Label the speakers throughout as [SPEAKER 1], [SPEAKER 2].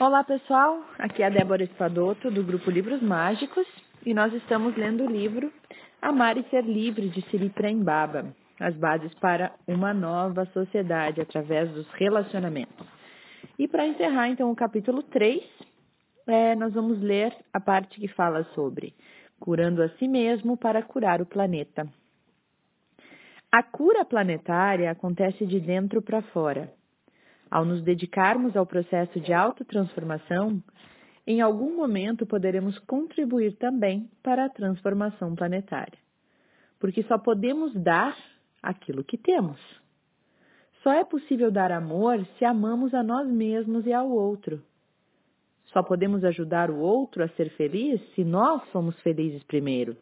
[SPEAKER 1] Olá pessoal, aqui é a Débora Espadoto do grupo Livros Mágicos e nós estamos lendo o livro Amar e Ser Livre de Siri Prembaba, as bases para uma nova sociedade através dos relacionamentos. E para encerrar então o capítulo 3, é, nós vamos ler a parte que fala sobre curando a si mesmo para curar o planeta. A cura planetária acontece de dentro para fora ao nos dedicarmos ao processo de autotransformação, em algum momento poderemos contribuir também para a transformação planetária. Porque só podemos dar aquilo que temos. Só é possível dar amor se amamos a nós mesmos e ao outro. Só podemos ajudar o outro a ser feliz se nós somos felizes primeiro.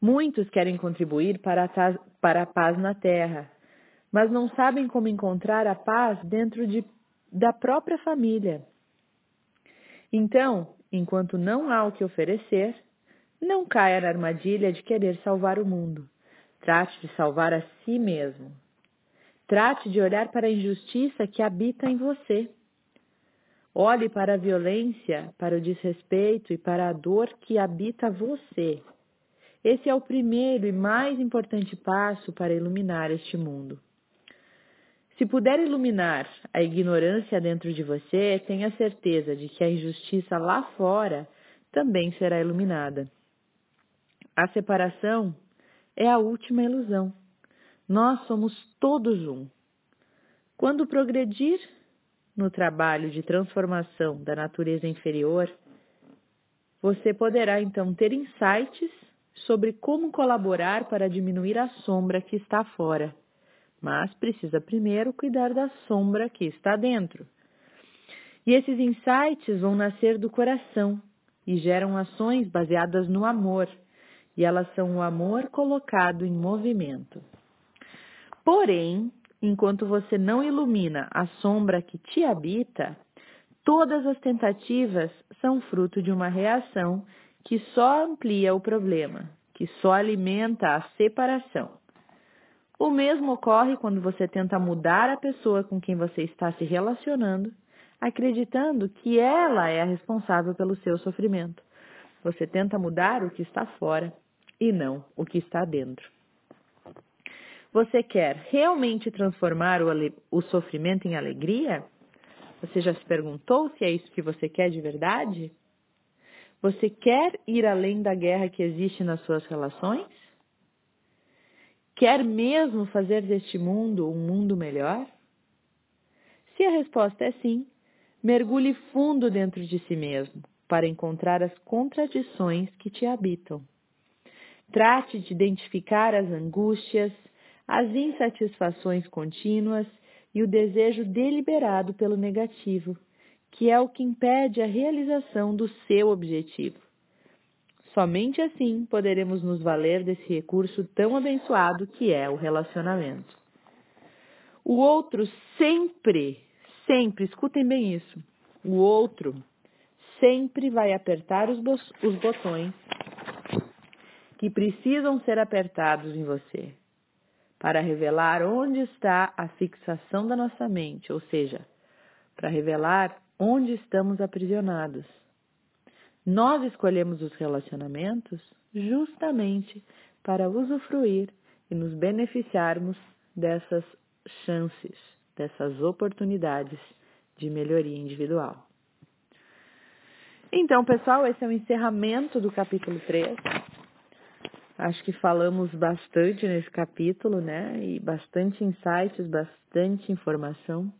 [SPEAKER 1] Muitos querem contribuir para a, para a paz na Terra, mas não sabem como encontrar a paz dentro de, da própria família. Então, enquanto não há o que oferecer, não caia na armadilha de querer salvar o mundo. Trate de salvar a si mesmo. Trate de olhar para a injustiça que habita em você. Olhe para a violência, para o desrespeito e para a dor que habita você. Esse é o primeiro e mais importante passo para iluminar este mundo. Se puder iluminar a ignorância dentro de você, tenha certeza de que a injustiça lá fora também será iluminada. A separação é a última ilusão. Nós somos todos um. Quando progredir no trabalho de transformação da natureza inferior, você poderá então ter insights sobre como colaborar para diminuir a sombra que está fora mas precisa primeiro cuidar da sombra que está dentro. E esses insights vão nascer do coração e geram ações baseadas no amor, e elas são o amor colocado em movimento. Porém, enquanto você não ilumina a sombra que te habita, todas as tentativas são fruto de uma reação que só amplia o problema, que só alimenta a separação. O mesmo ocorre quando você tenta mudar a pessoa com quem você está se relacionando, acreditando que ela é a responsável pelo seu sofrimento. Você tenta mudar o que está fora e não o que está dentro. Você quer realmente transformar o, o sofrimento em alegria? Você já se perguntou se é isso que você quer de verdade? Você quer ir além da guerra que existe nas suas relações? Quer mesmo fazer deste mundo um mundo melhor? Se a resposta é sim, mergulhe fundo dentro de si mesmo para encontrar as contradições que te habitam. Trate de identificar as angústias, as insatisfações contínuas e o desejo deliberado pelo negativo, que é o que impede a realização do seu objetivo. Somente assim poderemos nos valer desse recurso tão abençoado que é o relacionamento. O outro sempre, sempre, escutem bem isso, o outro sempre vai apertar os, os botões que precisam ser apertados em você para revelar onde está a fixação da nossa mente, ou seja, para revelar onde estamos aprisionados nós escolhemos os relacionamentos justamente para usufruir e nos beneficiarmos dessas chances, dessas oportunidades de melhoria individual. Então, pessoal, esse é o encerramento do capítulo 3. Acho que falamos bastante nesse capítulo, né? E bastante insights, bastante informação.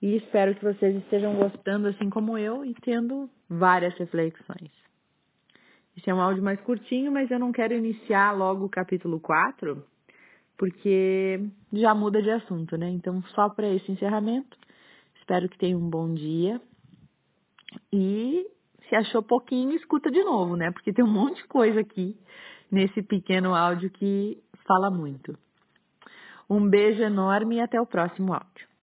[SPEAKER 1] E espero que vocês estejam gostando, assim como eu, e tendo várias reflexões. Esse é um áudio mais curtinho, mas eu não quero iniciar logo o capítulo 4, porque já muda de assunto, né? Então, só para esse encerramento, espero que tenham um bom dia. E se achou pouquinho, escuta de novo, né? Porque tem um monte de coisa aqui nesse pequeno áudio que fala muito. Um beijo enorme e até o próximo áudio.